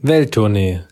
Welttournee,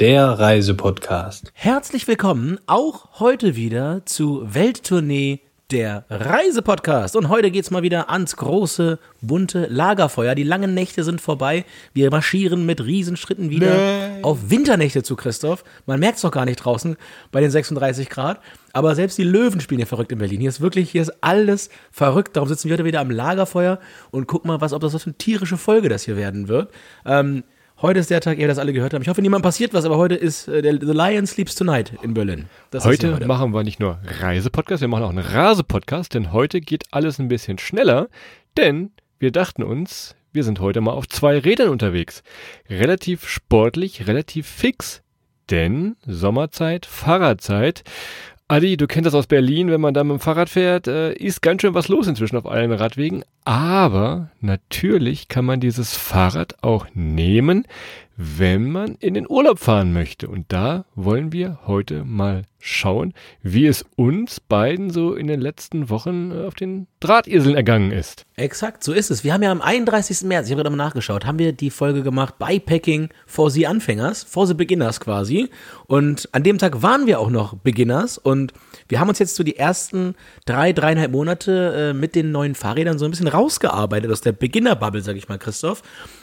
der Reisepodcast. Herzlich willkommen auch heute wieder zu Welttournee, der Reisepodcast. Und heute geht's mal wieder ans große, bunte Lagerfeuer. Die langen Nächte sind vorbei. Wir marschieren mit Riesenschritten wieder Nee. auf Winternächte zu, Christoph. Man merkt's doch gar nicht draußen bei den 36 Grad. Aber selbst die Löwen spielen hier verrückt in Berlin. Hier ist wirklich, hier ist alles verrückt. Darum sitzen wir heute wieder am Lagerfeuer und gucken mal, was, ob das was für eine tierische Folge das hier werden wird. Ähm, Heute ist der Tag, ihr das alle gehört habt. Ich hoffe, niemand passiert was, aber heute ist äh, der The Lion Sleeps Tonight in Berlin. Das Heute hier machen wir nicht nur Reisepodcast, wir machen auch einen Rasepodcast, denn heute geht alles ein bisschen schneller, denn wir dachten uns, wir sind heute mal auf zwei Rädern unterwegs. Relativ sportlich, relativ fix, denn Sommerzeit, Fahrradzeit. Adi, du kennst das aus Berlin, wenn man da mit dem Fahrrad fährt, äh, ist ganz schön was los inzwischen auf allen Radwegen. Aber natürlich kann man dieses Fahrrad auch nehmen, wenn man in den Urlaub fahren möchte. Und da wollen wir heute mal schauen, wie es uns beiden so in den letzten Wochen äh, auf den Drahteseln ergangen ist. Exakt, so ist es. Wir haben ja am 31. März, ich habe gerade mal nachgeschaut, haben wir die Folge gemacht Bikepacking for the Anfängers, for the Beginners quasi. Und an dem Tag waren wir auch noch Beginners und wir haben uns jetzt so die ersten drei, dreieinhalb Monate äh, mit den neuen Fahrrädern so ein bisschen rausgearbeitet aus der Beginner-Bubble, sag ich mal, Christoph.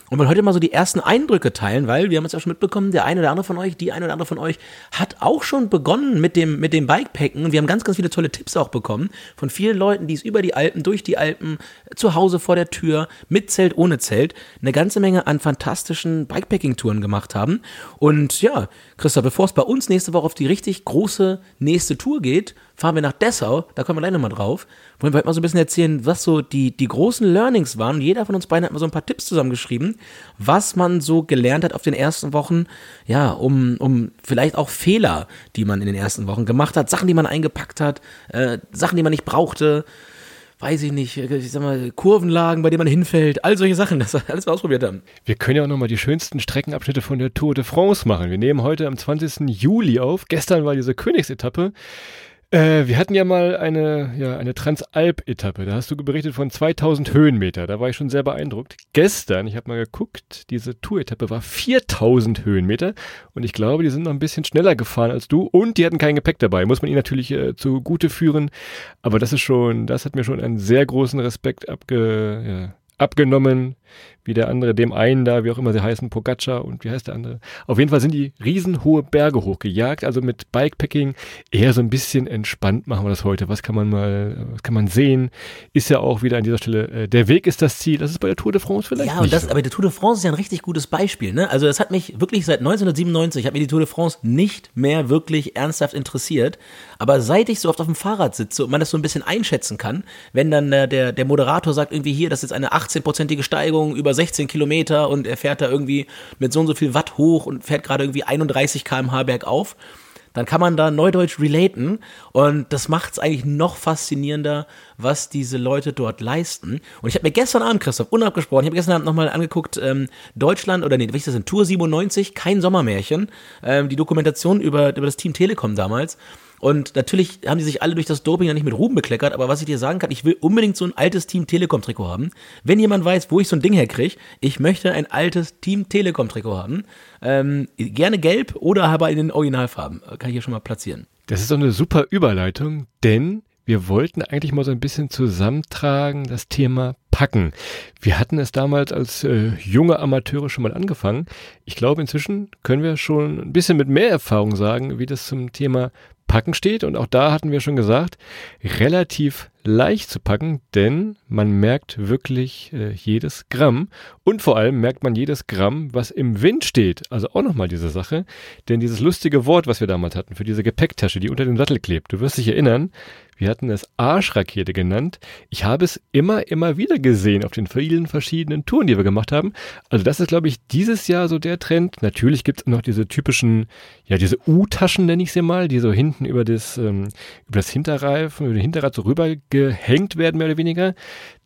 Und wollen heute mal so die ersten Eindrücke teilen, weil wir haben es ja schon mitbekommen, der eine oder andere von euch, die eine oder andere von euch hat auch schon begonnen mit dem, mit dem Bikepacken. Und wir haben ganz, ganz viele tolle Tipps auch bekommen von vielen Leuten, die es über die Alpen, durch die Alpen, zu Hause vor der Tür, mit Zelt, ohne Zelt, eine ganze Menge an fantastischen Bikepacking-Touren gemacht haben. Und ja, Christoph, bevor es bei uns nächste Woche auf die richtig große nächste Tour geht, fahren wir nach Dessau, da kommen wir gleich nochmal drauf, wollen wir heute mal so ein bisschen erzählen, was so die, die großen Learnings waren. Jeder von uns beiden hat mal so ein paar Tipps zusammengeschrieben, was man so gelernt hat auf den ersten Wochen, ja, um, um vielleicht auch Fehler, die man in den ersten Wochen gemacht hat, Sachen, die man eingepackt hat, äh, Sachen, die man nicht brauchte, weiß ich nicht, ich sag mal, Kurvenlagen, bei denen man hinfällt, all solche Sachen, das wir alles mal ausprobiert haben. Wir können ja auch nochmal die schönsten Streckenabschnitte von der Tour de France machen. Wir nehmen heute am 20. Juli auf. Gestern war diese Königsetappe. Äh, wir hatten ja mal eine, ja, eine Transalp-Etappe. Da hast du berichtet von 2000 Höhenmeter. Da war ich schon sehr beeindruckt. Gestern, ich habe mal geguckt, diese Tour-Etappe war 4000 Höhenmeter. Und ich glaube, die sind noch ein bisschen schneller gefahren als du. Und die hatten kein Gepäck dabei. Muss man ihnen natürlich äh, zugute führen. Aber das ist schon, das hat mir schon einen sehr großen Respekt abge, ja, abgenommen, wie der andere, dem einen da, wie auch immer sie heißen, Pogacar und wie heißt der andere. Auf jeden Fall sind die riesenhohe Berge hochgejagt, also mit Bikepacking eher so ein bisschen entspannt machen wir das heute. Was kann man mal, was kann man sehen? Ist ja auch wieder an dieser Stelle, äh, der Weg ist das Ziel. Das ist bei der Tour de France vielleicht Ja, und das, so. aber die Tour de France ist ja ein richtig gutes Beispiel. Ne? Also das hat mich wirklich seit 1997, hat mir die Tour de France nicht mehr wirklich ernsthaft interessiert. Aber seit ich so oft auf dem Fahrrad sitze und man das so ein bisschen einschätzen kann, wenn dann äh, der, der Moderator sagt irgendwie hier, das ist jetzt eine 18-prozentige Steigung über 16 Kilometer und er fährt da irgendwie mit so und so viel Watt hoch und fährt gerade irgendwie 31 km/h bergauf, dann kann man da neudeutsch relaten und das macht es eigentlich noch faszinierender, was diese Leute dort leisten. Und ich habe mir gestern Abend, Christoph, unabgesprochen, ich habe gestern Abend nochmal angeguckt, ähm, Deutschland, oder nee, ist das denn, Tour 97, kein Sommermärchen, ähm, die Dokumentation über, über das Team Telekom damals. Und natürlich haben die sich alle durch das Doping ja nicht mit Ruhm bekleckert, aber was ich dir sagen kann, ich will unbedingt so ein altes Team Telekom-Trikot haben. Wenn jemand weiß, wo ich so ein Ding herkriege, ich möchte ein altes Team Telekom-Trikot haben. Ähm, gerne gelb oder aber in den Originalfarben. Kann ich hier schon mal platzieren. Das ist doch eine super Überleitung, denn wir wollten eigentlich mal so ein bisschen zusammentragen das Thema Packen. Wir hatten es damals als äh, junge Amateure schon mal angefangen. Ich glaube, inzwischen können wir schon ein bisschen mit mehr Erfahrung sagen, wie das zum Thema Packen steht. Und auch da hatten wir schon gesagt, relativ leicht zu packen, denn man merkt wirklich äh, jedes Gramm und vor allem merkt man jedes Gramm, was im Wind steht. Also auch nochmal diese Sache, denn dieses lustige Wort, was wir damals hatten für diese Gepäcktasche, die unter dem Sattel klebt, du wirst dich erinnern, wir hatten es Arschrakete genannt. Ich habe es immer, immer wieder gesehen auf den vielen verschiedenen Touren, die wir gemacht haben. Also das ist, glaube ich, dieses Jahr so der Trend. Natürlich gibt es noch diese typischen, ja, diese U-Taschen nenne ich sie mal, die so hinten über das, ähm, über das Hinterreifen, über den Hinterrad so rüber gehängt werden, mehr oder weniger.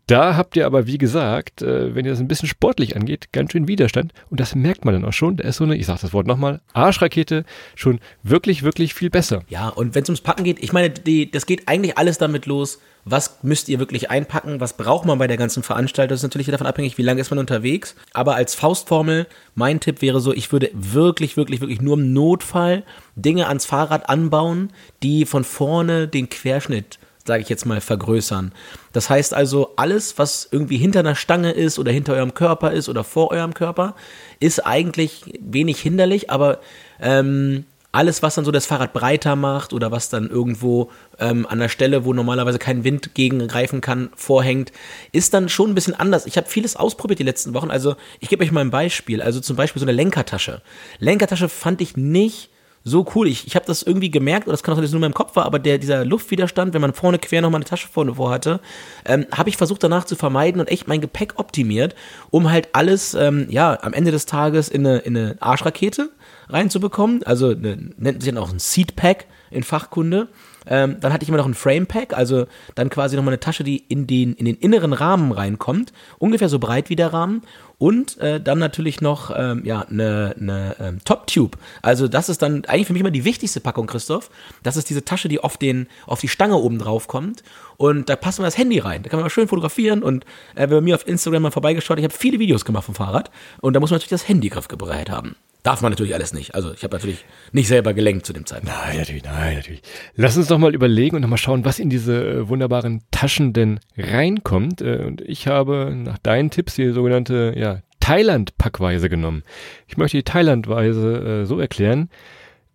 Da habt ihr aber, wie gesagt, äh, wenn ihr das ein bisschen sportlich angeht, ganz schön Widerstand. Und das merkt man dann auch schon. Da ist so eine, ich sag das Wort nochmal, Arschrakete schon wirklich, wirklich viel besser. Ja, und wenn es ums Packen geht, ich meine, die, das geht eigentlich alles damit los, was müsst ihr wirklich einpacken, was braucht man bei der ganzen Veranstaltung. Das ist natürlich davon abhängig, wie lange ist man unterwegs. Aber als Faustformel, mein Tipp wäre so, ich würde wirklich, wirklich, wirklich nur im Notfall Dinge ans Fahrrad anbauen, die von vorne den Querschnitt sage ich jetzt mal, vergrößern. Das heißt also, alles, was irgendwie hinter einer Stange ist oder hinter eurem Körper ist oder vor eurem Körper, ist eigentlich wenig hinderlich, aber ähm, alles, was dann so das Fahrrad breiter macht oder was dann irgendwo ähm, an der Stelle, wo normalerweise kein Wind gegengreifen kann, vorhängt, ist dann schon ein bisschen anders. Ich habe vieles ausprobiert die letzten Wochen. Also ich gebe euch mal ein Beispiel. Also zum Beispiel so eine Lenkertasche. Lenkertasche fand ich nicht so cool. Ich, ich habe das irgendwie gemerkt, oder das kann auch sein, dass es nur in meinem Kopf war, aber der, dieser Luftwiderstand, wenn man vorne quer nochmal eine Tasche vorne vor hatte, ähm, habe ich versucht danach zu vermeiden und echt mein Gepäck optimiert, um halt alles, ähm, ja, am Ende des Tages in eine, in eine Arschrakete reinzubekommen. Also eine, nennt sich dann auch ein Seatpack in Fachkunde. Ähm, dann hatte ich immer noch ein Frame-Pack, also dann quasi nochmal eine Tasche, die in den, in den inneren Rahmen reinkommt, ungefähr so breit wie der Rahmen. Und äh, dann natürlich noch ähm, ja, eine, eine ähm, Top-Tube. Also das ist dann eigentlich für mich immer die wichtigste Packung, Christoph. Das ist diese Tasche, die auf, den, auf die Stange oben drauf kommt. Und da passt man das Handy rein. Da kann man schön fotografieren. Und äh, wer bei mir auf Instagram mal vorbeigeschaut, ich habe viele Videos gemacht vom Fahrrad. Und da muss man natürlich das Handy griffbereit haben. Darf man natürlich alles nicht. Also ich habe natürlich nicht selber gelenkt zu dem Zeitpunkt. Nein, natürlich, nein, natürlich. Lass uns doch mal überlegen und noch mal schauen, was in diese äh, wunderbaren Taschen denn reinkommt. Äh, und ich habe nach deinen Tipps die sogenannte ja, Thailand-Packweise genommen. Ich möchte die Thailand-Weise äh, so erklären.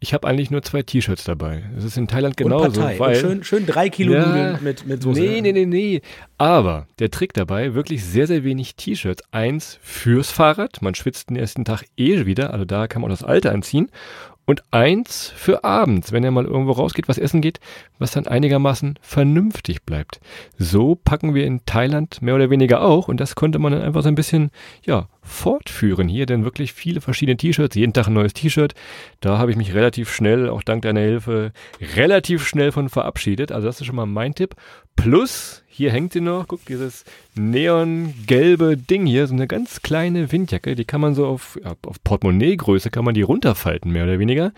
Ich habe eigentlich nur zwei T-Shirts dabei. Das ist in Thailand genauso. Und Partei. Weil, und schön, schön drei Kilo Ja. Nudeln mit, mit Soße. Nee, nee, nee, nee. Aber der Trick dabei, wirklich sehr, sehr wenig T-Shirts. Eins fürs Fahrrad. Man schwitzt den ersten Tag eh wieder. Also da kann man auch das alte anziehen. Und eins für abends, wenn er mal irgendwo rausgeht, was essen geht, was dann einigermaßen vernünftig bleibt. So packen wir in Thailand mehr oder weniger auch. Und das konnte man dann einfach so ein bisschen, ja, fortführen. Hier denn wirklich viele verschiedene T-Shirts, jeden Tag ein neues T-Shirt. Da habe ich mich relativ schnell, auch dank deiner Hilfe, relativ schnell von verabschiedet. Also das ist schon mal mein Tipp. Plus, hier hängt sie noch, guck, dieses neongelbe Ding hier, so eine ganz kleine Windjacke, die kann man so auf, auf Portemonnaie-Größe kann man die runterfalten, mehr oder weniger.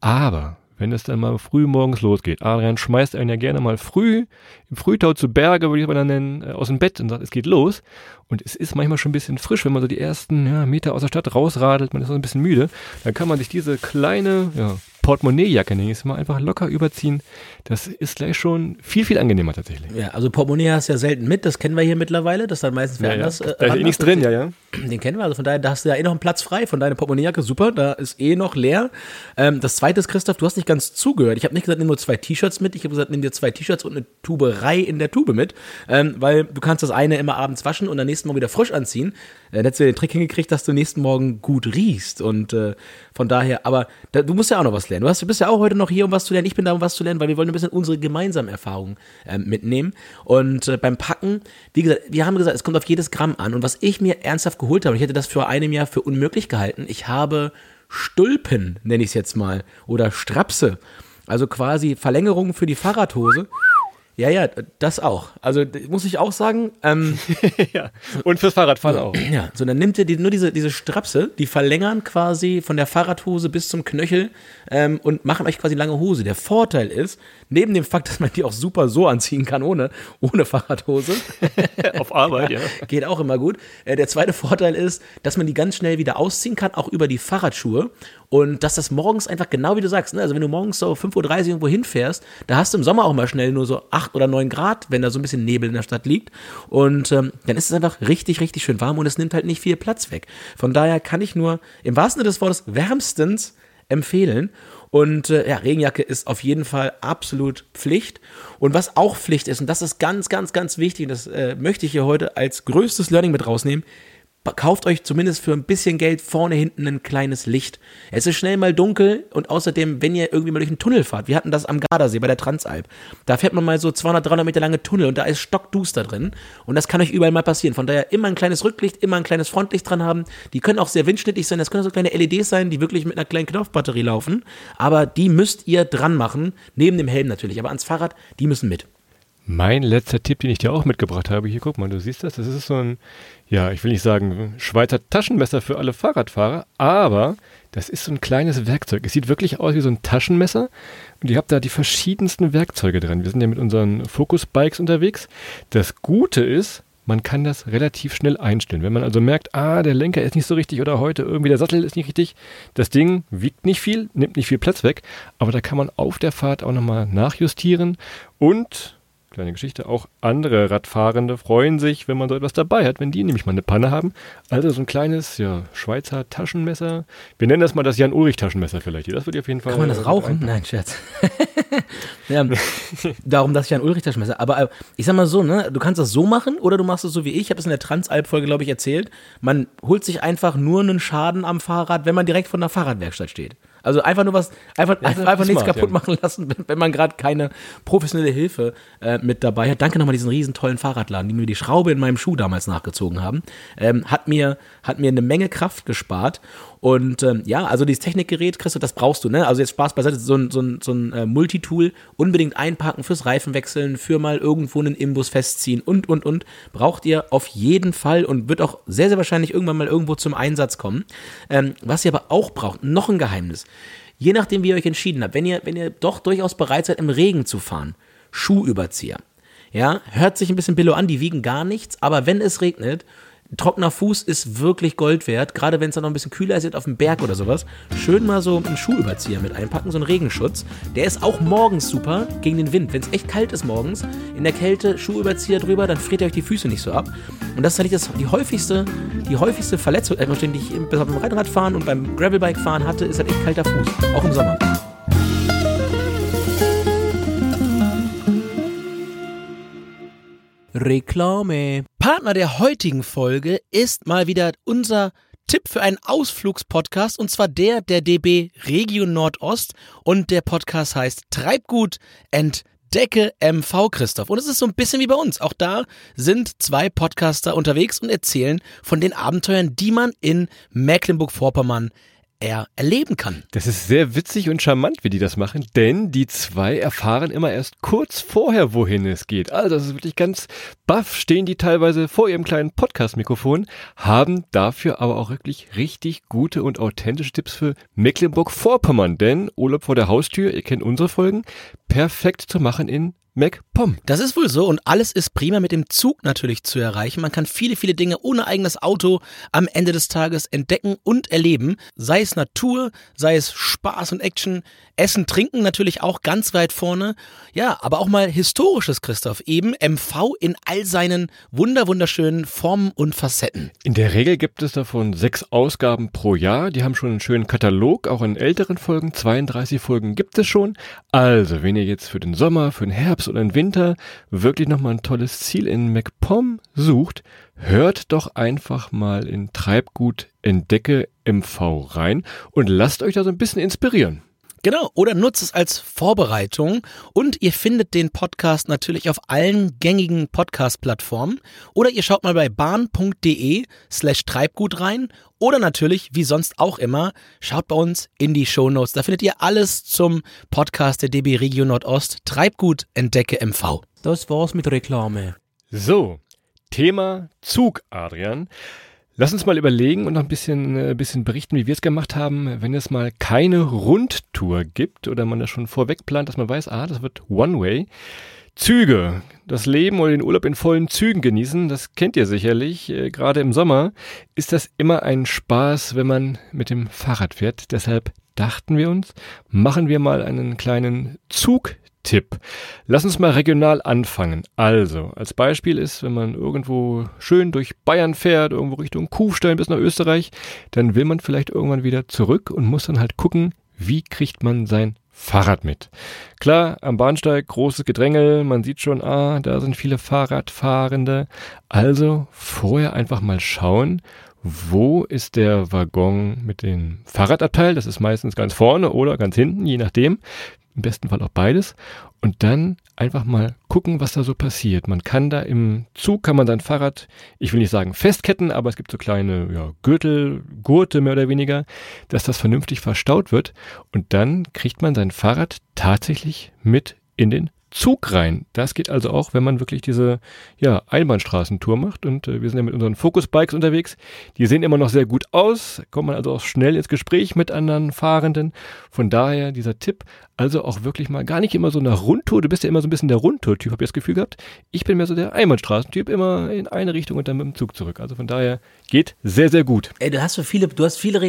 Aber wenn es dann mal früh morgens losgeht, Adrian schmeißt einen ja gerne mal früh, im Frühtau zu Berge, würde ich es mal dann nennen, äh, aus dem Bett und sagt, es geht los. Und es ist manchmal schon ein bisschen frisch, wenn man so die ersten ja, Meter aus der Stadt rausradelt, man ist so ein bisschen müde, dann kann man sich diese kleine ja, Portemonnaie-Jacke, nenne ich es mal, einfach locker überziehen. Das ist gleich schon viel, viel angenehmer tatsächlich. Ja, also Portemonnaie hast du ja selten mit, das kennen wir hier mittlerweile, das ist dann meistens wer anders. Da ist eh nichts drin, ja, ja. Den kennen wir, also von daher, da hast du ja eh noch einen Platz frei von deiner Portemonnaiejacke, super, da ist eh noch leer. Ähm, das zweite ist, Christoph, du hast nicht ganz zugehört. Ich habe nicht gesagt, nimm nur zwei T-Shirts mit, ich habe gesagt, nimm dir zwei T-Shirts und eine Tuberei in der Tube mit, ähm, weil du kannst das eine immer abends waschen und am nächsten Morgen wieder frisch anziehen. Äh, dann hättest du den Trick hingekriegt, dass du nächsten Morgen gut riechst und äh, von daher, aber da, du musst ja auch noch was lernen. Du, hast, du bist ja auch heute noch hier, um was zu lernen. Ich bin da, um was zu lernen, weil wir wollen ein bisschen unsere gemeinsamen Erfahrungen ähm, mitnehmen. Und äh, beim Packen, wie gesagt, wir haben gesagt, es kommt auf jedes Gramm an. Und was ich mir ernsthaft geholt habe, ich hätte das vor einem Jahr für unmöglich gehalten, ich habe Stulpen, nenne ich es jetzt mal, oder Strapse. Also quasi Verlängerungen für die Fahrradhose. Ja, ja, das auch. Also muss ich auch sagen, ähm, ja. Und fürs Fahrradfahren auch. ja, so dann nimmt ihr die, nur diese, diese Strapse, die verlängern quasi von der Fahrradhose bis zum Knöchel ähm, und machen euch quasi lange Hose. Der Vorteil ist, neben dem Fakt, dass man die auch super so anziehen kann, ohne, ohne Fahrradhose, Auf Arbeit, ja. geht auch immer gut. Äh, der zweite Vorteil ist, dass man die ganz schnell wieder ausziehen kann, auch über die Fahrradschuhe. Und dass das morgens einfach genau wie du sagst, ne? also wenn du morgens so 5.30 Uhr irgendwo hinfährst, da hast du im Sommer auch mal schnell nur so 8 oder 9 Grad, wenn da so ein bisschen Nebel in der Stadt liegt. Und ähm, dann ist es einfach richtig, richtig schön warm und es nimmt halt nicht viel Platz weg. Von daher kann ich nur im wahrsten Sinne des Wortes wärmstens empfehlen. Und äh, ja, Regenjacke ist auf jeden Fall absolut Pflicht. Und was auch Pflicht ist, und das ist ganz, ganz, ganz wichtig, und das äh, möchte ich hier heute als größtes Learning mit rausnehmen, kauft euch zumindest für ein bisschen Geld vorne hinten ein kleines Licht. Es ist schnell mal dunkel und außerdem, wenn ihr irgendwie mal durch einen Tunnel fahrt, wir hatten das am Gardasee bei der Transalp, da fährt man mal so 200, 300 Meter lange Tunnel und da ist stockduster drin und das kann euch überall mal passieren. Von daher immer ein kleines Rücklicht, immer ein kleines Frontlicht dran haben. Die können auch sehr windschnittig sein, das können so kleine LEDs sein, die wirklich mit einer kleinen Knopfbatterie laufen, aber die müsst ihr dran machen, neben dem Helm natürlich, aber ans Fahrrad, die müssen mit. Mein letzter Tipp, den ich dir auch mitgebracht habe, hier guck mal, du siehst das, das ist so ein, ja, ich will nicht sagen Schweizer Taschenmesser für alle Fahrradfahrer, aber das ist so ein kleines Werkzeug. Es sieht wirklich aus wie so ein Taschenmesser und ihr habt da die verschiedensten Werkzeuge drin. Wir sind ja mit unseren Focus-Bikes unterwegs. Das Gute ist, man kann das relativ schnell einstellen. Wenn man also merkt, ah, der Lenker ist nicht so richtig oder heute irgendwie der Sattel ist nicht richtig, das Ding wiegt nicht viel, nimmt nicht viel Platz weg, aber da kann man auf der Fahrt auch nochmal nachjustieren und kleine Geschichte, auch andere Radfahrende freuen sich, wenn man so etwas dabei hat, wenn die nämlich mal eine Panne haben. Also so ein kleines, ja, Schweizer Taschenmesser. Wir nennen das mal das Jan-Ulrich-Taschenmesser vielleicht. Das würde ich auf jeden Fall. Kann man das rauchen? Nein, Scherz. ja, darum das Jan-Ulrich-Taschenmesser. Aber äh, ich sag mal so, ne, du kannst das so machen oder du machst es so wie ich. Ich habe es in der Transalp-Folge, glaube ich, erzählt. Man holt sich einfach nur einen Schaden am Fahrrad, wenn man direkt von der Fahrradwerkstatt steht. Also einfach nur was, einfach, Ja, einfach, einfach nichts kaputt machen lassen, wenn, wenn man gerade keine professionelle Hilfe äh, mit dabei hat. Danke nochmal diesen riesen tollen Fahrradladen, die mir die Schraube in meinem Schuh damals nachgezogen haben. Ähm, hat, mir, hat mir eine Menge Kraft gespart. Und ähm, ja, also dieses Technikgerät, Christoph, das brauchst du, ne? Also jetzt Spaß beiseite, so ein, so ein, so ein äh, Multitool, unbedingt einpacken fürs Reifenwechseln, für mal irgendwo einen Imbus festziehen und, und, und. Braucht ihr auf jeden Fall und wird auch sehr, sehr wahrscheinlich irgendwann mal irgendwo zum Einsatz kommen. Ähm, was ihr aber auch braucht, noch ein Geheimnis. Je nachdem, wie ihr euch entschieden habt, wenn ihr, wenn ihr doch durchaus bereit seid, im Regen zu fahren, Schuhüberzieher. Ja, hört sich ein bisschen billo an, die wiegen gar nichts, aber wenn es regnet, trockener Fuß ist wirklich Gold wert, gerade wenn es dann noch ein bisschen kühler ist, auf dem Berg oder sowas. Schön mal so einen Schuhüberzieher mit einpacken, so einen Regenschutz. Der ist auch morgens super gegen den Wind. Wenn es echt kalt ist morgens, in der Kälte Schuhüberzieher drüber, dann friert ihr euch die Füße nicht so ab. Und das ist eigentlich das, die häufigste, die häufigste Verletzung, äh, die ich beim Rennradfahren und beim Gravelbike fahren hatte, ist halt echt kalter Fuß. Auch im Sommer. Reklame. Partner der heutigen Folge ist mal wieder unser Tipp für einen Ausflugspodcast und zwar der der DB Region Nordost und der Podcast heißt Treibgut Entdecke MV Christoph. Und es ist so ein bisschen wie bei uns. Auch da sind zwei Podcaster unterwegs und erzählen von den Abenteuern, die man in Mecklenburg-Vorpommern er erleben kann. Das ist sehr witzig und charmant, wie die das machen, denn die zwei erfahren immer erst kurz vorher, wohin es geht. Also das ist wirklich ganz baff, stehen die teilweise vor ihrem kleinen Podcast-Mikrofon, haben dafür aber auch wirklich richtig gute und authentische Tipps für Mecklenburg-Vorpommern, denn Urlaub vor der Haustür, ihr kennt unsere Folgen, perfekt zu machen in MacPom. Das ist wohl so und alles ist prima mit dem Zug natürlich zu erreichen. Man kann viele, viele Dinge ohne eigenes Auto am Ende des Tages entdecken und erleben. Sei es Natur, sei es Spaß und Action, Essen, Trinken natürlich auch ganz weit vorne. Ja, aber auch mal historisches, Christoph. Eben MV in all seinen wunder, wunderschönen Formen und Facetten. In der Regel gibt es davon sechs Ausgaben pro Jahr. Die haben schon einen schönen Katalog, auch in älteren Folgen. 32 Folgen gibt es schon. Also, wenn ihr jetzt für den Sommer, für den Herbst oder den Winter wirklich nochmal ein tolles Ziel in MacPom sucht, hört doch einfach mal in Treibgut Entdecke MV rein und lasst euch da so ein bisschen inspirieren. Genau, oder nutzt es als Vorbereitung und ihr findet den Podcast natürlich auf allen gängigen Podcast-Plattformen oder ihr schaut mal bei bahn.de slash Treibgut rein oder natürlich, wie sonst auch immer, schaut bei uns in die Shownotes. Da findet ihr alles zum Podcast der DB Region Nordost Treibgut Entdecke MV. Das war's mit Reklame. So, Thema Zug, Adrian. Lass uns mal überlegen und noch ein bisschen, äh, bisschen berichten, wie wir es gemacht haben, wenn es mal keine Rundtour gibt oder man das schon vorweg plant, dass man weiß, ah, das wird One-Way. Züge, das Leben oder den Urlaub in vollen Zügen genießen, das kennt ihr sicherlich. Äh, Gerade im Sommer ist das immer ein Spaß, wenn man mit dem Fahrrad fährt. Deshalb dachten wir uns, machen wir mal einen kleinen Zugtipp. Lass uns mal regional anfangen. Also, als Beispiel ist, wenn man irgendwo schön durch Bayern fährt, irgendwo Richtung Kufstein bis nach Österreich, dann will man vielleicht irgendwann wieder zurück und muss dann halt gucken, wie kriegt man sein Fahrrad mit. Klar, am Bahnsteig großes Gedrängel, man sieht schon, ah, da sind viele Fahrradfahrende. Also vorher einfach mal schauen, wo ist der Waggon mit dem Fahrradabteil? Das ist meistens ganz vorne oder ganz hinten, je nachdem. Im besten Fall auch beides. Und dann einfach mal gucken, was da so passiert. Man kann da im Zug, kann man sein Fahrrad, ich will nicht sagen festketten, aber es gibt so kleine ja, Gürtel, Gurte mehr oder weniger, dass das vernünftig verstaut wird. Und dann kriegt man sein Fahrrad tatsächlich mit in den Zug rein. Das geht also auch, wenn man wirklich diese ja, Einbahnstraßentour macht. Und äh, wir sind ja mit unseren Focus-Bikes unterwegs. Die sehen immer noch sehr gut aus, kommt man also auch schnell ins Gespräch mit anderen Fahrenden. Von daher dieser Tipp, also auch wirklich mal gar nicht immer so eine Rundtour. Du bist ja immer so ein bisschen der Rundtour-Typ, habe ich das Gefühl gehabt. Ich bin mehr so der Einbahnstraßentyp, immer in eine Richtung und dann mit dem Zug zurück. Also von daher geht sehr, sehr gut. Ey, du hast so viele, du hast viele,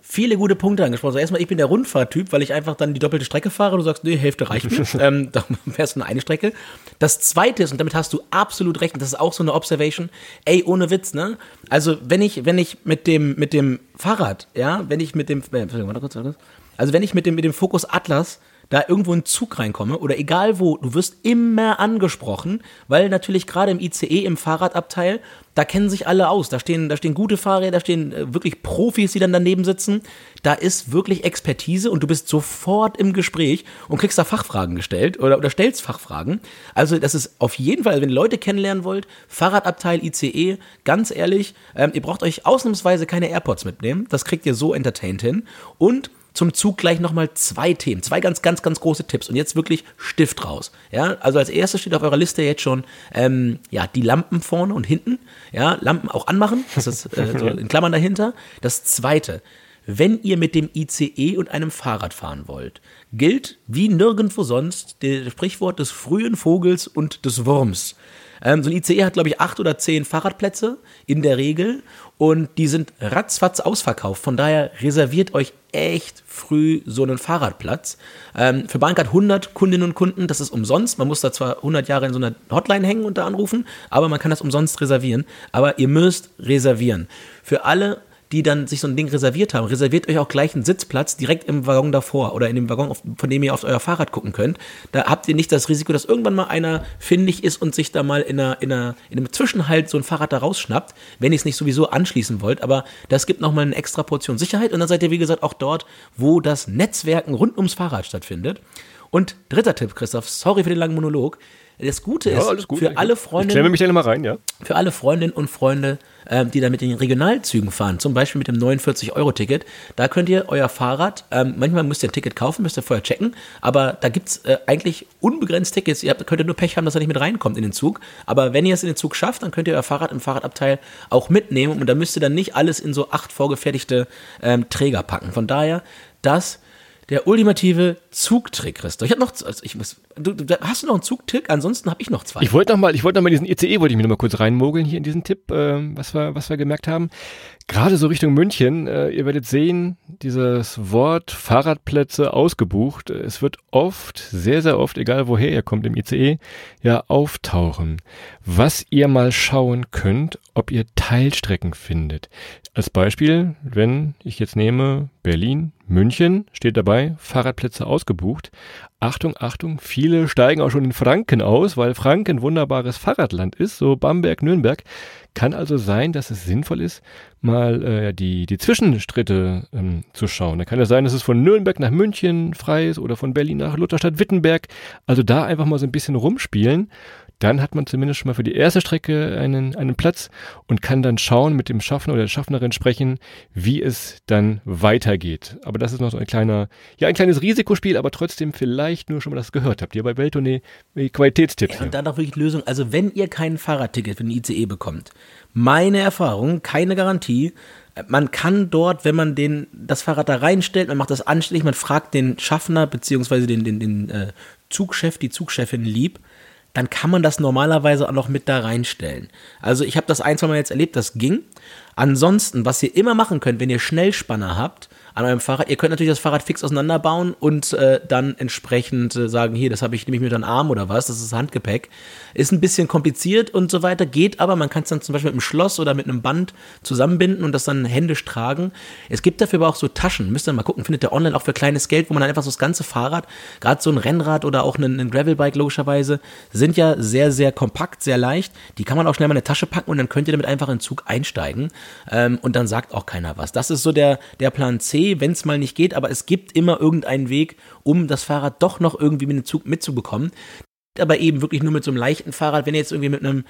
viele gute Punkte angesprochen. Also erstmal, ich bin der Rundfahrtyp, weil ich einfach dann die doppelte Strecke fahre. Du sagst, nee, Hälfte reicht mir. ähm, dann fährst du nur eine Strecke. Das zweite ist, und damit hast du absolut recht, und das ist auch so eine Observation, ey, ohne Witz, ne? Also, wenn ich, wenn ich mit dem, mit dem Fahrrad, ja, wenn ich mit dem, äh, warte kurz, warte kurz. Also, wenn ich mit dem, mit dem Fokus Atlas da irgendwo in Zug reinkomme oder egal wo, du wirst immer angesprochen, weil natürlich gerade im ICE, im Fahrradabteil, da kennen sich alle aus. Da stehen, da stehen gute Fahrräder, da stehen äh, wirklich Profis, die dann daneben sitzen. Da ist wirklich Expertise und du bist sofort im Gespräch und kriegst da Fachfragen gestellt oder, oder stellst Fachfragen. Also das ist auf jeden Fall, wenn ihr Leute kennenlernen wollt, Fahrradabteil ICE, ganz ehrlich, ähm, ihr braucht euch ausnahmsweise keine AirPods mitnehmen. Das kriegt ihr so entertained hin. Und zum Zug gleich nochmal zwei Themen, zwei ganz, ganz, ganz große Tipps und jetzt wirklich Stift raus. Ja, also als erstes steht auf eurer Liste jetzt schon, ähm, ja, die Lampen vorne und hinten. Ja, Lampen auch anmachen, das ist äh, so in Klammern dahinter. Das zweite, wenn ihr mit dem ICE und einem Fahrrad fahren wollt, gilt wie nirgendwo sonst das Sprichwort des frühen Vogels und des Wurms. Ähm, so ein ICE hat, glaube ich, acht oder zehn Fahrradplätze in der Regel und die sind ratzfatz ausverkauft. Von daher reserviert euch echt früh so einen Fahrradplatz. Ähm, für Bahncard 100 Kundinnen und Kunden, das ist umsonst. Man muss da zwar 100 Jahre in so einer Hotline hängen und da anrufen, aber man kann das umsonst reservieren. Aber ihr müsst reservieren. Für alle die dann sich so ein Ding reserviert haben, reserviert euch auch gleich einen Sitzplatz direkt im Waggon davor oder in dem Waggon, von dem ihr auf euer Fahrrad gucken könnt. Da habt ihr nicht das Risiko, dass irgendwann mal einer findig ist und sich da mal in, einer, in, einer, in einem Zwischenhalt so ein Fahrrad da rausschnappt, wenn ihr es nicht sowieso anschließen wollt. Aber das gibt nochmal eine extra Portion Sicherheit und dann seid ihr, wie gesagt, auch dort, wo das Netzwerken rund ums Fahrrad stattfindet. Und dritter Tipp, Christoph, sorry für den langen Monolog. Das Gute Ja, ist, alles gut. für alle Freundinnen, mich da mal rein, ja? für alle Freundinnen und Freunde, ähm, die da mit den Regionalzügen fahren, zum Beispiel mit dem 49-Euro-Ticket, da könnt ihr euer Fahrrad, ähm, manchmal müsst ihr ein Ticket kaufen, müsst ihr vorher checken, aber da gibt's äh, eigentlich unbegrenzt Tickets. Ihr habt, könnt ihr nur Pech haben, dass er nicht mit reinkommt in den Zug. Aber wenn ihr es in den Zug schafft, dann könnt ihr euer Fahrrad im Fahrradabteil auch mitnehmen und da müsst ihr dann nicht alles in so acht vorgefertigte ähm, Träger packen. Von daher, das der ultimative Zugtrick, Christoph. Ich hab noch, also ich muss, du, du, hast du noch einen Zugtrick? Ansonsten habe ich noch zwei. Ich wollte noch mal, ich wollte noch mal diesen ICE, wollte ich mir noch mal kurz reinmogeln hier in diesen Tipp, äh, was wir, was wir gemerkt haben. Gerade so Richtung München, äh, ihr werdet sehen, dieses Wort Fahrradplätze ausgebucht, es wird oft, sehr, sehr oft, egal woher ihr kommt im ICE, ja auftauchen. Was ihr mal schauen könnt, ob ihr Teilstrecken findet. Als Beispiel, wenn ich jetzt nehme Berlin, München, steht dabei, Fahrradplätze ausgebucht. Achtung, Achtung, viele steigen auch schon in Franken aus, weil Franken wunderbares Fahrradland ist, so Bamberg, Nürnberg. Kann also sein, dass es sinnvoll ist, mal äh, die, die Zwischenstritte ähm, zu schauen. Da kann es sein, dass es von Nürnberg nach München frei ist oder von Berlin nach Lutherstadt-Wittenberg. Also da einfach mal so ein bisschen rumspielen. Dann hat man zumindest schon mal für die erste Strecke einen, einen Platz und kann dann schauen, mit dem Schaffner oder der Schaffnerin sprechen, wie es dann weitergeht. Aber das ist noch so ein kleiner, ja, ein kleines Risikospiel, aber trotzdem vielleicht nur schon mal das gehört habt. Ihr bei Welttournee Qualitätstipps. Ja, und dann auch wirklich Lösung. Also wenn ihr kein Fahrradticket für den ICE bekommt, meine Erfahrung, keine Garantie. Man kann dort, wenn man den, das Fahrrad da reinstellt, man macht das anständig, man fragt den Schaffner beziehungsweise den, den, den äh, Zugchef, die Zugchefin lieb, dann kann man das normalerweise auch noch mit da reinstellen. Also ich habe das ein, zwei Mal jetzt erlebt, das ging. Ansonsten, was ihr immer machen könnt, wenn ihr Schnellspanner habt an eurem Fahrrad, ihr könnt natürlich das Fahrrad fix auseinanderbauen und äh, dann entsprechend äh, sagen, hier, das habe ich nämlich mit einem Arm oder was, das ist Handgepäck. Ist ein bisschen kompliziert und so weiter, geht aber, man kann es dann zum Beispiel mit einem Schloss oder mit einem Band zusammenbinden und das dann händisch tragen. Es gibt dafür aber auch so Taschen, müsst ihr mal gucken, findet ihr online auch für kleines Geld, wo man dann einfach so das ganze Fahrrad, gerade so ein Rennrad oder auch ein, ein Gravelbike logischerweise, sind ja sehr, sehr kompakt, sehr leicht. Die kann man auch schnell mal in eine Tasche packen und dann könnt ihr damit einfach in den Zug einsteigen ähm, und dann sagt auch keiner was. Das ist so der, der Plan C, wenn es mal nicht geht, aber es gibt immer irgendeinen Weg, um das Fahrrad doch noch irgendwie mit dem Zug mitzubekommen aber eben wirklich nur mit so einem leichten Fahrrad. Wenn ihr jetzt irgendwie mit einem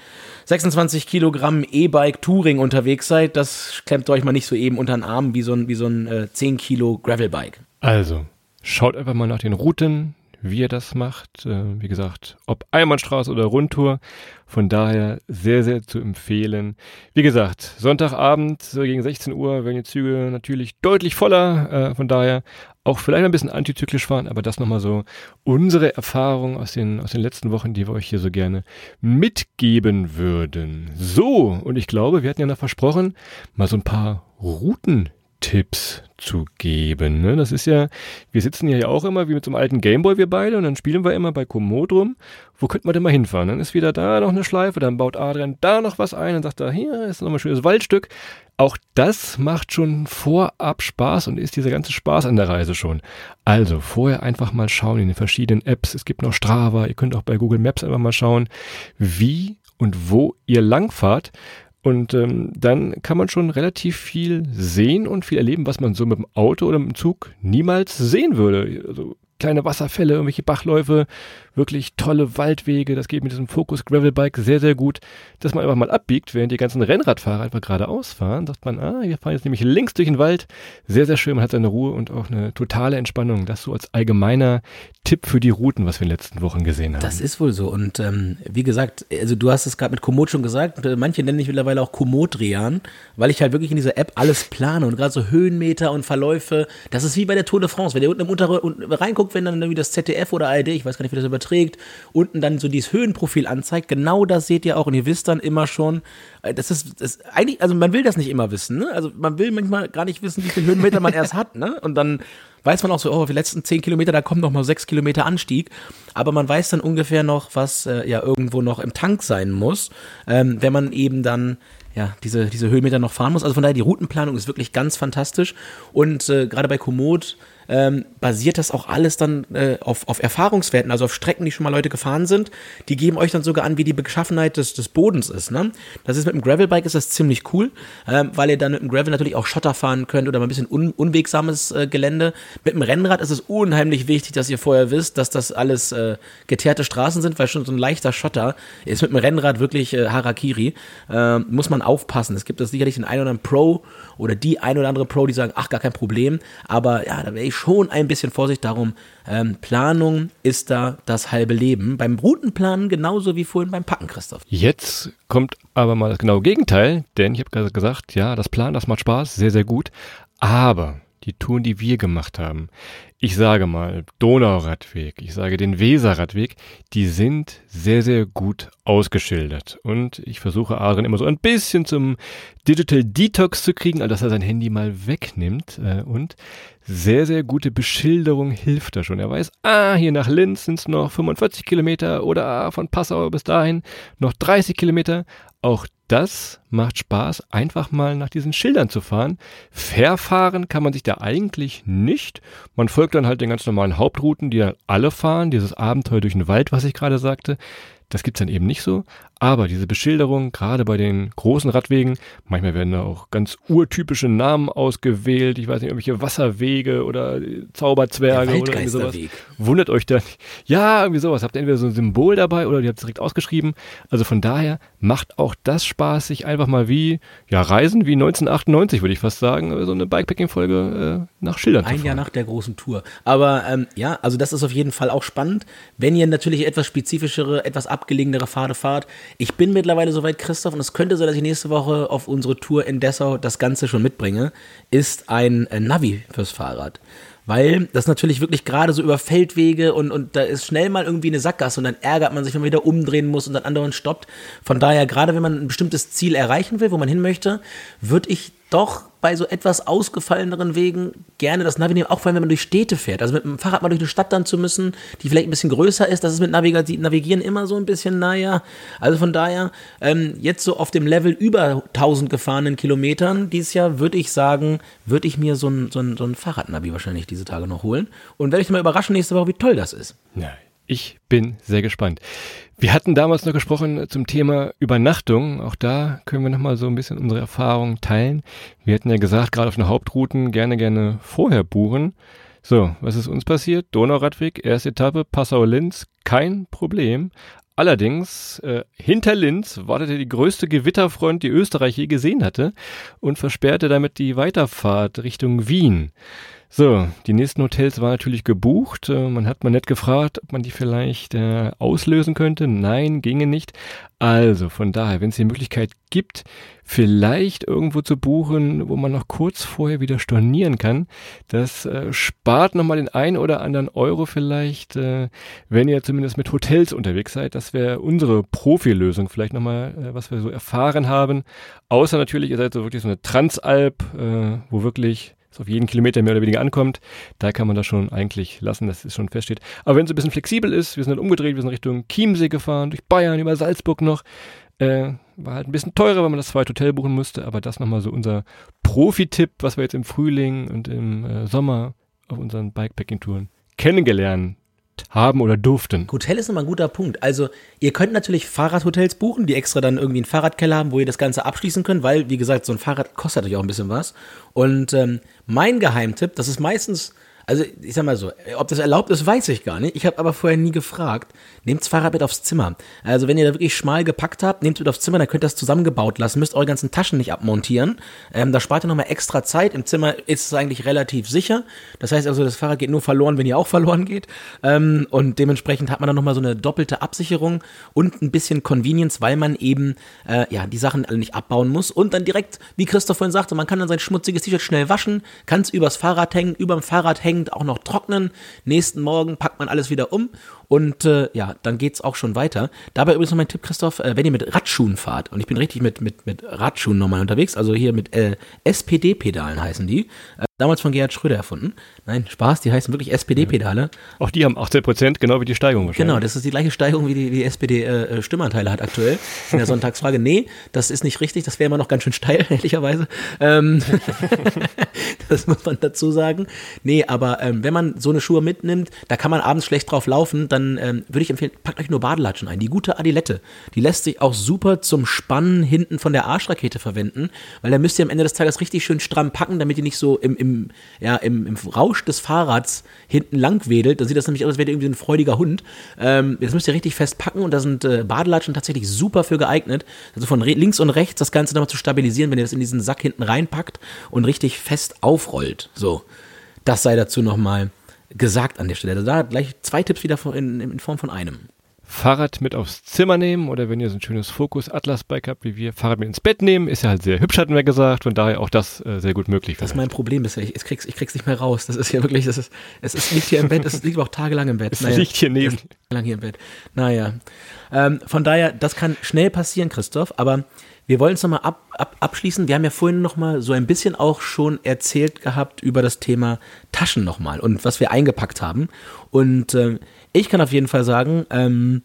26 Kilogramm E-Bike Touring unterwegs seid, das klemmt euch mal nicht so eben unter den Arm wie so ein, wie so ein äh, 10 Kilo Gravelbike. Also, schaut einfach mal nach den Routen, wie ihr das macht. Äh, wie gesagt, ob Einbahnstraße oder Rundtour. Von daher sehr, sehr zu empfehlen. Wie gesagt, Sonntagabend so gegen 16 Uhr werden die Züge natürlich deutlich voller. Äh, von daher auch vielleicht ein bisschen antizyklisch fahren, aber das nochmal so unsere Erfahrung aus den, aus den letzten Wochen, die wir euch hier so gerne mitgeben würden. So, und ich glaube, wir hatten ja noch versprochen, mal so ein paar Routen Tipps zu geben. Ne? Das ist ja, wir sitzen ja auch immer wie mit so einem alten Gameboy wir beide und dann spielen wir immer bei Komoot rum. Wo könnte man denn mal hinfahren? Dann ist wieder da noch eine Schleife, dann baut Adrian da noch was ein und sagt da, hier ist noch ein schönes Waldstück. Auch das macht schon vorab Spaß und ist dieser ganze Spaß an der Reise schon. Also vorher einfach mal schauen in den verschiedenen Apps. Es gibt noch Strava, ihr könnt auch bei Google Maps einfach mal schauen, wie und wo ihr langfahrt. Und ähm, dann kann man schon relativ viel sehen und viel erleben, was man so mit dem Auto oder mit dem Zug niemals sehen würde. Also kleine Wasserfälle, irgendwelche Bachläufe, wirklich tolle Waldwege. Das geht mit diesem Focus Gravelbike sehr, sehr gut, dass man einfach mal abbiegt, während die ganzen Rennradfahrer einfach geradeaus fahren. Sagt man, ah, wir fahren jetzt nämlich links durch den Wald. Sehr, sehr schön. Man hat seine Ruhe und auch eine totale Entspannung. Das so als allgemeiner Tipp für die Routen, was wir in den letzten Wochen gesehen haben. Das ist wohl so. Und ähm, wie gesagt, also du hast es gerade mit Komoot schon gesagt. Manche nennen mich mittlerweile auch Komoot-Rian, weil ich halt wirklich in dieser App alles plane und gerade so Höhenmeter und Verläufe. Das ist wie bei der Tour de France. Wenn ihr unten im Untere reinguckt, wenn dann irgendwie das ZDF oder ARD, ich weiß gar nicht, wie das überträgt, unten dann so dieses Höhenprofil anzeigt, genau das seht ihr auch und ihr wisst dann immer schon, äh, das ist, das eigentlich, also man will das nicht immer wissen, ne? Also man will manchmal gar nicht wissen, wie viele Höhenmeter man erst hat, ne? Und dann weiß man auch so, oh, die letzten zehn Kilometer, da kommt noch mal sechs Kilometer Anstieg. Aber man weiß dann ungefähr noch, was äh, ja irgendwo noch im Tank sein muss, ähm, wenn man eben dann ja, diese, diese Höhenmeter noch fahren muss. Also von daher, die Routenplanung ist wirklich ganz fantastisch. Und äh, gerade bei Komoot ähm, basiert das auch alles dann äh, auf, auf Erfahrungswerten, also auf Strecken, die schon mal Leute gefahren sind. Die geben euch dann sogar an, wie die Beschaffenheit des, des Bodens ist. Ne? Das ist mit dem Gravelbike ist das ziemlich cool, ähm, weil ihr dann mit dem Gravel natürlich auch Schotter fahren könnt oder mal ein bisschen un, unwegsames äh, Gelände. Mit dem Rennrad ist es unheimlich wichtig, dass ihr vorher wisst, dass das alles äh, geteerte Straßen sind, weil schon so ein leichter Schotter ist mit dem Rennrad wirklich äh, Harakiri. Äh, muss man aufpassen. Es gibt das sicherlich den einen oder anderen Pro oder die ein oder andere Pro, die sagen, ach, gar kein Problem. Aber ja, da wäre ich schon ein bisschen Vorsicht darum. Ähm, Planung ist da das halbe Leben. Beim Routenplanen genauso wie vorhin beim Packen, Christoph. Jetzt kommt aber mal das genaue Gegenteil, denn ich habe gerade gesagt, ja, das Plan, das macht Spaß, sehr, sehr gut. Aber die Touren, die wir gemacht haben, ich sage mal Donauradweg, ich sage den Weserradweg, die sind sehr, sehr gut ausgeschildert. Und ich versuche Adrian immer so ein bisschen zum Digital Detox zu kriegen, also dass er sein Handy mal wegnimmt. Äh, und sehr, sehr gute Beschilderung hilft da schon. Er weiß, ah, hier nach Linz sind es noch 45 Kilometer oder ah, von Passau bis dahin noch 30 Kilometer. Auch das macht Spaß, einfach mal nach diesen Schildern zu fahren. Verfahren kann man sich da eigentlich nicht. Man folgt dann halt den ganz normalen Hauptrouten, die dann alle fahren. Dieses Abenteuer durch den Wald, was ich gerade sagte. Das gibt's dann eben nicht so. Aber diese Beschilderung, gerade bei den großen Radwegen, manchmal werden da auch ganz urtypische Namen ausgewählt. Ich weiß nicht, irgendwelche Wasserwege oder Zauberzwerge oder irgendwie sowas. Wundert euch da. Ja, irgendwie sowas. Habt ihr entweder so ein Symbol dabei oder ihr habt es direkt ausgeschrieben. Also von daher macht auch das Spaß, sich einfach mal wie, ja, Reisen wie 1998, würde ich fast sagen, so eine Bikepacking-Folge äh, nach Schildern Ein Jahr nach der großen Tour. Aber ähm, ja, also das ist auf jeden Fall auch spannend. Wenn ihr natürlich etwas spezifischere, etwas abgelegenere Pfade fahrt, ich bin mittlerweile soweit, Christoph, und es könnte sein, dass ich nächste Woche auf unsere Tour in Dessau das Ganze schon mitbringe, ist ein äh, Navi fürs Fahrrad. Weil das natürlich wirklich gerade so über Feldwege und, und da ist schnell mal irgendwie eine Sackgasse und dann ärgert man sich, wenn man wieder umdrehen muss und dann andauernd stoppt. Von daher, gerade wenn man ein bestimmtes Ziel erreichen will, wo man hin möchte, würde ich doch bei so etwas ausgefalleneren Wegen gerne das Navi nehmen, auch vor allem, wenn man durch Städte fährt. Also mit dem Fahrrad mal durch eine Stadt dann zu müssen, die vielleicht ein bisschen größer ist, das ist mit Navigieren immer so ein bisschen, naja. Also von daher, ähm, jetzt so auf dem Level über 1000 gefahrenen Kilometern dieses Jahr, würde ich sagen, würde ich mir so ein, so ein, so ein Fahrradnavi wahrscheinlich diese Tage noch holen. Und werde ich mal überraschen nächste Woche, wie toll das ist. Nein. Ich bin sehr gespannt. Wir hatten damals noch gesprochen zum Thema Übernachtung. Auch da können wir nochmal so ein bisschen unsere Erfahrungen teilen. Wir hatten ja gesagt, gerade auf den Hauptrouten gerne, gerne vorher buchen. So, was ist uns passiert? Donauradweg, erste Etappe, Passau-Linz, kein Problem. Allerdings, äh, hinter Linz wartete die größte Gewitterfront, die Österreich je gesehen hatte und versperrte damit die Weiterfahrt Richtung Wien. So, die nächsten Hotels waren natürlich gebucht. Äh, man hat mal nett gefragt, ob man die vielleicht äh, auslösen könnte. Nein, ginge nicht. Also von daher, wenn es die Möglichkeit gibt, vielleicht irgendwo zu buchen, wo man noch kurz vorher wieder stornieren kann, das äh, spart nochmal den ein oder anderen Euro vielleicht, äh, wenn ihr zumindest mit Hotels unterwegs seid. Das wäre unsere Profilösung vielleicht nochmal, äh, was wir so erfahren haben. Außer natürlich, ihr seid so wirklich so eine Transalp, äh, wo wirklich auf jeden Kilometer mehr oder weniger ankommt, da kann man das schon eigentlich lassen, dass es schon feststeht. Aber wenn es ein bisschen flexibel ist, wir sind dann umgedreht, wir sind Richtung Chiemsee gefahren, durch Bayern, über Salzburg noch, äh, war halt ein bisschen teurer, weil man das zweite Hotel buchen musste, aber das nochmal so unser Profi-Tipp, was wir jetzt im Frühling und im äh, Sommer auf unseren Bikepacking-Touren kennengelernt haben oder durften. Hotel ist nochmal ein guter Punkt. Also, ihr könnt natürlich Fahrradhotels buchen, die extra dann irgendwie einen Fahrradkeller haben, wo ihr das Ganze abschließen könnt, weil, wie gesagt, so ein Fahrrad kostet natürlich auch ein bisschen was. Und ähm, mein Geheimtipp, das ist meistens also ich sag mal so, ob das erlaubt ist, weiß ich gar nicht. Ich habe aber vorher nie gefragt. Nehmt das Fahrrad mit aufs Zimmer. Also wenn ihr da wirklich schmal gepackt habt, nehmt es mit aufs Zimmer, dann könnt ihr das zusammengebaut lassen. Müsst eure ganzen Taschen nicht abmontieren. Ähm, da spart ihr nochmal extra Zeit. Im Zimmer ist es eigentlich relativ sicher. Das heißt also, das Fahrrad geht nur verloren, wenn ihr auch verloren geht. Ähm, und dementsprechend hat man dann nochmal so eine doppelte Absicherung und ein bisschen Convenience, weil man eben äh, ja die Sachen alle nicht abbauen muss. Und dann direkt, wie Christoph vorhin sagte, man kann dann sein schmutziges T-Shirt schnell waschen, kann es übers Fahrrad hängen, überm Fahrrad hängen überwiegend auch noch trocknen. Nächsten Morgen packt man alles wieder um und äh, ja, dann geht's auch schon weiter. Dabei übrigens noch mein Tipp, Christoph, äh, wenn ihr mit Radschuhen fahrt, und ich bin richtig mit, mit, mit Radschuhen nochmal unterwegs, also hier mit äh, SPD-Pedalen heißen die, damals von Gerhard Schröder erfunden. Nein, Spaß, die heißen wirklich SPD-Pedale. Auch die haben 18 Prozent, genau wie die Steigung wahrscheinlich. Genau, das ist die gleiche Steigung, wie die, die SPD äh, äh, hat aktuell in der Sonntagsfrage. Nee, das ist nicht richtig, das wäre immer noch ganz schön steil, ehrlicherweise. Ähm, das muss man dazu sagen. Nee, aber ähm, wenn man so eine Schuhe mitnimmt, da kann man abends schlecht drauf laufen, dann ähm, würde ich empfehlen, packt euch nur Badelatschen ein. Die gute Adilette, die lässt sich auch super zum Spannen hinten von der Arschrakete verwenden, weil da müsst ihr am Ende des Tages richtig schön stramm packen, damit ihr nicht so im, im, ja, im, im Rausch des Fahrrads hinten lang wedelt. Dann sieht das nämlich aus, als wäre irgendwie ein freudiger Hund. Ähm, das müsst ihr richtig fest packen und da sind äh, Badelatschen tatsächlich super für geeignet. Also von links und rechts das Ganze nochmal zu stabilisieren, wenn ihr das in diesen Sack hinten reinpackt und richtig fest aufrollt. So, das sei dazu nochmal gesagt an der Stelle. Also da gleich zwei Tipps wieder in, in Form von einem. Fahrrad mit aufs Zimmer nehmen oder wenn ihr so ein schönes Fokus Atlas Bike habt wie wir, Fahrrad mit ins Bett nehmen, ist ja halt sehr hübsch, hatten wir gesagt, von daher auch das äh, sehr gut möglich. Das ist mein Problem bisher, ich, ich, krieg's, ich krieg's nicht mehr raus, das ist ja wirklich, das ist, es ist, liegt hier im Bett, es liegt auch tagelang im Bett. Es naja, liegt hier neben. Tagelang hier im Bett, naja. Ähm, von daher, das kann schnell passieren, Christoph, aber wir wollen es nochmal ab, ab, abschließen. Wir haben ja vorhin nochmal so ein bisschen auch schon erzählt gehabt über das Thema Taschen nochmal und was wir eingepackt haben. Und äh, ich kann auf jeden Fall sagen, ähm,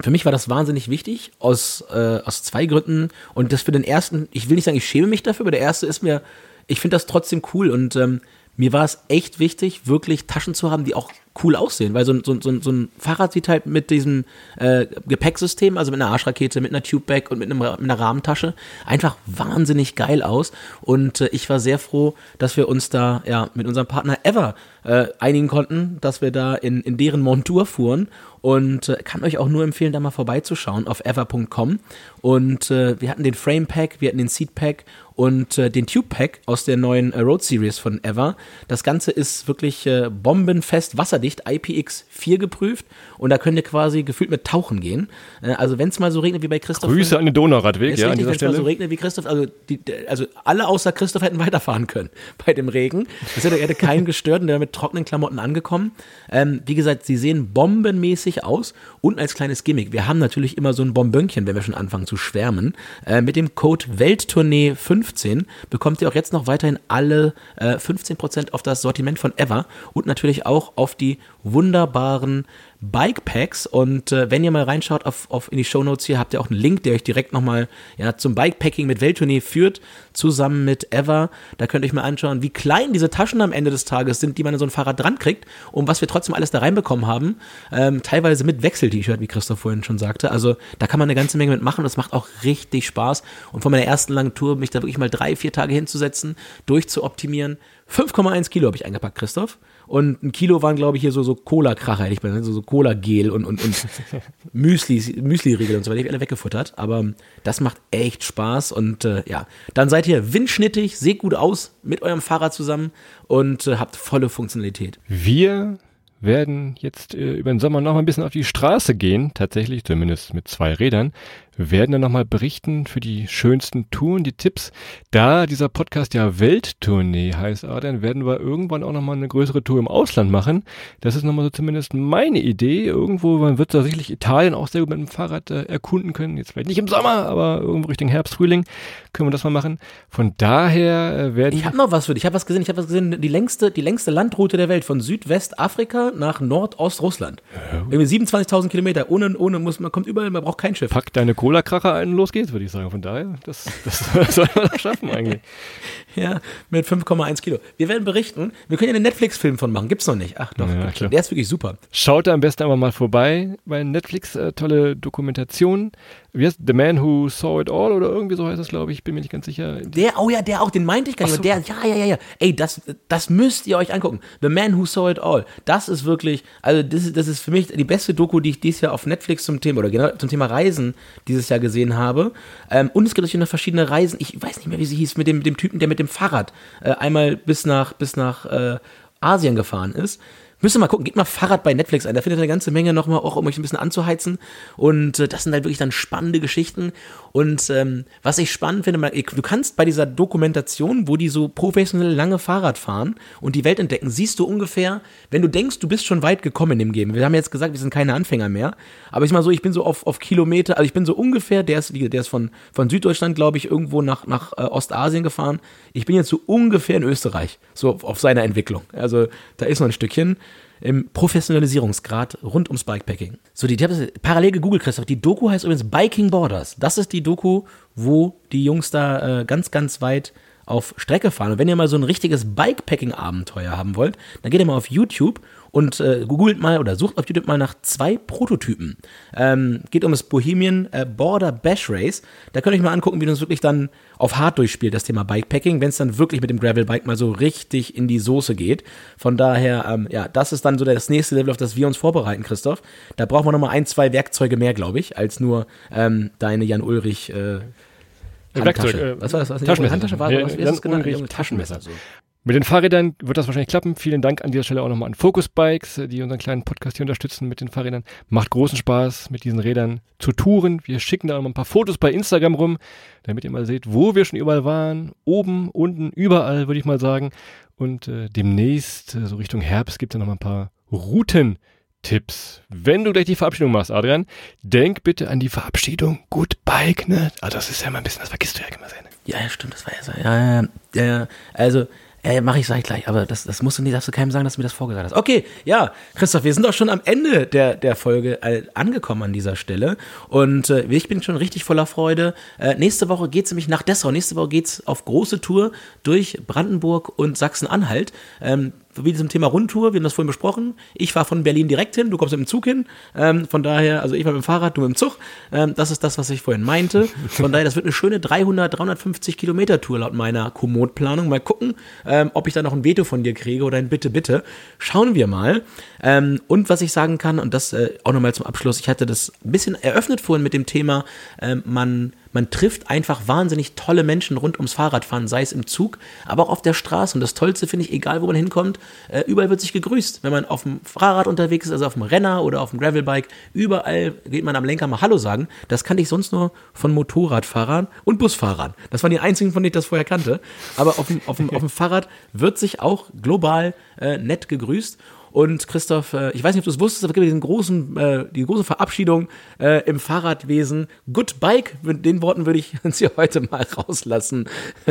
für mich war das wahnsinnig wichtig aus, äh, aus zwei Gründen. Und das für den ersten, ich will nicht sagen, ich schäme mich dafür, aber der erste ist mir, ich finde das trotzdem cool und ähm, mir war es echt wichtig, wirklich Taschen zu haben, die auch cool aussehen, weil so, so, so, so ein Fahrrad sieht halt mit diesem äh, Gepäcksystem, also mit einer Arschrakete, mit einer Tube-Bag und mit, einem, mit einer Rahmentasche einfach wahnsinnig geil aus. Und äh, ich war sehr froh, dass wir uns da ja mit unserem Partner Ever äh, einigen konnten, dass wir da in, in deren Montur fuhren. Und äh, kann euch auch nur empfehlen, da mal vorbeizuschauen auf ever.com und äh, wir hatten den Frame Pack, wir hatten den Seat Pack und äh, den Tube Pack aus der neuen äh, Road Series von Ever. Das Ganze ist wirklich äh, bombenfest wasserdicht, IPX4 geprüft und da könnt ihr quasi gefühlt mit Tauchen gehen. Äh, also wenn es mal so regnet wie bei Christoph. Grüße an den Donauradweg, ja, richtig, an dieser Stelle. Wenn es mal so regnet wie Christoph, also, die, also alle außer Christoph hätten weiterfahren können bei dem Regen. Das hätte, hätte keinen gestört und der mit trockenen Klamotten angekommen. Ähm, wie gesagt, sie sehen bombenmäßig aus und als kleines Gimmick. Wir haben natürlich immer so ein Bonbönchen, wenn wir schon anfangen zu schwärmen. Äh, mit dem Code Welttournee 5 15 bekommt ihr auch jetzt noch weiterhin alle äh, 15% auf das Sortiment von Ever und natürlich auch auf die wunderbaren Bikepacks. Und äh, wenn ihr mal reinschaut auf, auf in die Shownotes hier, habt ihr auch einen Link, der euch direkt nochmal ja, zum Bikepacking mit Welttournee führt, zusammen mit Ever. Da könnt ihr euch mal anschauen, wie klein diese Taschen am Ende des Tages sind, die man in so ein Fahrrad dran kriegt und was wir trotzdem alles da reinbekommen haben. Ähm, teilweise mit Wechsel-T-Shirt, wie Christoph vorhin schon sagte. Also da kann man eine ganze Menge mitmachen. Das macht auch richtig Spaß. Und von meiner ersten langen Tour, mich da wirklich mal drei, vier Tage hinzusetzen, durchzuoptimieren. 5,1 Kilo habe ich eingepackt, Christoph. Und ein Kilo waren, glaube ich, hier so, so Cola-Kracher, hätte ich mal, so, so Cola-Gel und, und, und Müsli, Müsli-Riegel und so weiter, die alle weggefuttert. Aber das macht echt Spaß und äh, ja, dann seid ihr windschnittig, seht gut aus mit eurem Fahrrad zusammen und äh, habt volle Funktionalität. Wir werden jetzt äh, über den Sommer noch mal ein bisschen auf die Straße gehen, tatsächlich, zumindest mit zwei Rädern. Wir werden dann nochmal berichten für die schönsten Touren, die Tipps. Da dieser Podcast ja Welttournee heißt, dann werden wir irgendwann auch nochmal eine größere Tour im Ausland machen. Das ist nochmal so zumindest meine Idee. Irgendwo, man wird da sicherlich Italien auch sehr gut mit dem Fahrrad äh, erkunden können. Jetzt vielleicht nicht im Sommer, aber irgendwo Richtung Herbst, Frühling können wir das mal machen. Von daher äh, werden... Ich habe noch was für dich. Ich habe was gesehen. Ich habe was gesehen. Die längste, die längste Landroute der Welt von Südwestafrika nach Nordostrussland. Ja. Irgendwie 27.000 Kilometer. Ohne, ohne muss, man kommt überall, man braucht kein Schiff. Pack deine Cola-Kracher ein und los geht's, würde ich sagen. Von daher, das, das soll man schaffen eigentlich. Ja, mit 5,1 Kilo. Wir werden berichten. Wir können ja einen Netflix-Film von machen. Gibt's noch nicht. Ach doch, ja, klar. der ist wirklich super. Schaut da am besten aber mal vorbei bei Netflix. Äh, tolle Dokumentation. Wie heißt The Man Who Saw It All oder irgendwie so heißt das, glaube ich. Ich bin mir nicht ganz sicher. Der, oh ja, der auch, den meinte ich gar nicht. So. Der, ja, ja, ja, ja. Ey, das, das müsst ihr euch angucken. The Man Who Saw It All. Das ist wirklich, also das ist, das ist für mich die beste Doku, die ich dieses Jahr auf Netflix zum Thema oder genau zum Thema Reisen dieses Jahr gesehen habe. Ähm, und es gibt natürlich noch verschiedene Reisen. Ich weiß nicht mehr, wie sie hieß, mit dem, mit dem Typen, der mit dem Fahrrad äh, einmal bis nach, bis nach äh, Asien gefahren ist. Müsst ihr mal gucken, geht mal Fahrrad bei Netflix ein. Da findet ihr eine ganze Menge nochmal, auch um euch ein bisschen anzuheizen. Und äh, das sind halt wirklich dann spannende Geschichten. Und ähm, was ich spannend finde, man, du kannst bei dieser Dokumentation, wo die so professionell lange Fahrrad fahren und die Welt entdecken, siehst du ungefähr, wenn du denkst, du bist schon weit gekommen in dem Game. Wir haben jetzt gesagt, wir sind keine Anfänger mehr. Aber ich mal so, ich bin so auf, auf Kilometer, also ich bin so ungefähr, der ist, der ist von, von Süddeutschland, glaube ich, irgendwo nach, nach äh, Ostasien gefahren. Ich bin jetzt so ungefähr in Österreich, so auf, auf seiner Entwicklung. Also da ist noch ein Stückchen im Professionalisierungsgrad rund ums Bikepacking. So, die, ich habe parallel gegoogelt, Christoph. Die Doku heißt übrigens Biking Borders. Das ist die Doku, wo die Jungs da äh, ganz, ganz weit auf Strecke fahren. Und wenn ihr mal so ein richtiges Bikepacking-Abenteuer haben wollt, dann geht ihr mal auf YouTube und äh, googelt mal oder sucht auf YouTube mal nach zwei Prototypen. Ähm, geht um das Bohemian äh, Border Bash Race. Da könnt ihr euch mal angucken, wie das wirklich dann auf hart durchspielt, das Thema Bikepacking, wenn es dann wirklich mit dem Gravelbike mal so richtig in die Soße geht. Von daher, ähm, ja, das ist dann so das nächste Level, auf das wir uns vorbereiten, Christoph. Da brauchen wir nochmal ein, zwei Werkzeuge mehr, glaube ich, als nur ähm, deine Jan Ulrich äh. Werkzeug, äh, was war das? Was Taschenmesser. Handtasche war, ja, was, was Taschenmesser. Taschenmesser. So. Mit den Fahrrädern wird das wahrscheinlich klappen. Vielen Dank an dieser Stelle auch nochmal an Focus Bikes, die unseren kleinen Podcast hier unterstützen mit den Fahrrädern. Macht großen Spaß, mit diesen Rädern zu touren. Wir schicken da auch mal ein paar Fotos bei Instagram rum, damit ihr mal seht, wo wir schon überall waren. Oben, unten, überall, würde ich mal sagen. Und äh, demnächst, äh, so Richtung Herbst, gibt es ja noch mal ein paar Routen. Tipps. Wenn du gleich die Verabschiedung machst, Adrian, denk bitte an die Verabschiedung. Good Bike, ne? Ah, das ist ja mal ein bisschen, das vergisst du ja immer sehr. Ne? Ja, ja, stimmt, das war ja so. Ja, ja, ja. Also, ja, mache ich, sag ich gleich, aber das, das musst du nicht, darfst du keinem sagen, dass du mir das vorgesagt hast. Okay, ja, Christoph, wir sind auch schon am Ende der, der Folge äh, angekommen an dieser Stelle. Und äh, ich bin schon richtig voller Freude. Äh, nächste Woche geht's nämlich nach Dessau. Nächste Woche geht's auf große Tour durch Brandenburg und Sachsen-Anhalt. Ähm, wie zum Thema Rundtour, wir haben das vorhin besprochen. Ich fahre von Berlin direkt hin, du kommst mit dem Zug hin. Ähm, von daher, also ich war mit dem Fahrrad, du mit dem Zug. Ähm, das ist das, was ich vorhin meinte. Von daher, das wird eine schöne 300, 350 Kilometer Tour laut meiner Komoot-Planung. Mal gucken, ähm, ob ich da noch ein Veto von dir kriege oder ein Bitte, bitte. Schauen wir mal. Ähm, und was ich sagen kann, und das äh, auch nochmal zum Abschluss, ich hatte das ein bisschen eröffnet vorhin mit dem Thema, äh, man man trifft einfach wahnsinnig tolle Menschen rund ums Fahrradfahren, sei es im Zug, aber auch auf der Straße. Und das Tollste finde ich, egal wo man hinkommt, äh, überall wird sich gegrüßt. Wenn man auf dem Fahrrad unterwegs ist, also auf dem Renner oder auf dem Gravelbike, überall geht man am Lenker mal Hallo sagen. Das kannte ich sonst nur von Motorradfahrern und Busfahrern. Das waren die einzigen, von denen ich das vorher kannte. Aber auf dem, auf dem, auf dem Fahrrad wird sich auch global äh, nett gegrüßt. Und Christoph, äh, ich weiß nicht, ob du es wusstest, aber es gibt diesen großen, äh, die große Verabschiedung äh, im Fahrradwesen. Good Bike, mit den Worten würde ich uns hier heute mal rauslassen.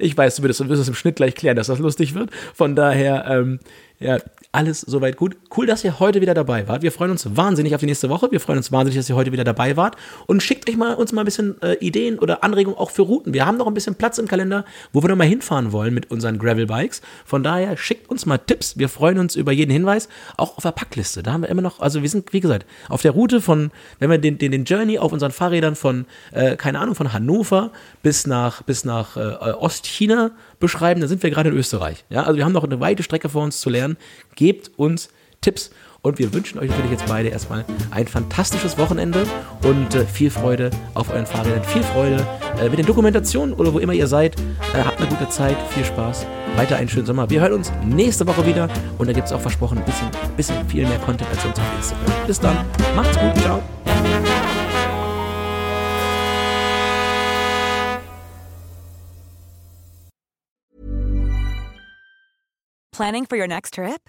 ich weiß, du wirst, du wirst es im Schnitt gleich klären, dass das lustig wird. Von daher, ähm, ja, alles soweit gut. Cool, dass ihr heute wieder dabei wart. Wir freuen uns wahnsinnig auf die nächste Woche. Wir freuen uns wahnsinnig, dass ihr heute wieder dabei wart. Und schickt euch mal uns mal ein bisschen äh, Ideen oder Anregungen auch für Routen. Wir haben noch ein bisschen Platz im Kalender, wo wir noch mal hinfahren wollen mit unseren Gravel-Bikes. Von daher schickt uns mal Tipps. Wir freuen uns über jeden Hinweis. Auch auf der Packliste. Da haben wir immer noch, also wir sind, wie gesagt, auf der Route von, wenn wir den, den, den Journey auf unseren Fahrrädern von, äh, keine Ahnung, von Hannover bis nach, bis nach äh, Ostchina beschreiben, dann sind wir gerade in Österreich. Ja, also wir haben noch eine weite Strecke vor uns zu lernen. Gebt uns Tipps. Und wir wünschen euch natürlich jetzt beide erstmal ein fantastisches Wochenende und äh, viel Freude auf euren Fahrrädern, viel Freude äh, mit den Dokumentationen oder wo immer ihr seid. Äh, habt eine gute Zeit, viel Spaß, weiter einen schönen Sommer. Wir hören uns nächste Woche wieder und da gibt es auch versprochen ein bisschen, bisschen viel mehr Content als uns auf Instagram. Bis dann, macht's gut, ciao. Planning for your next trip?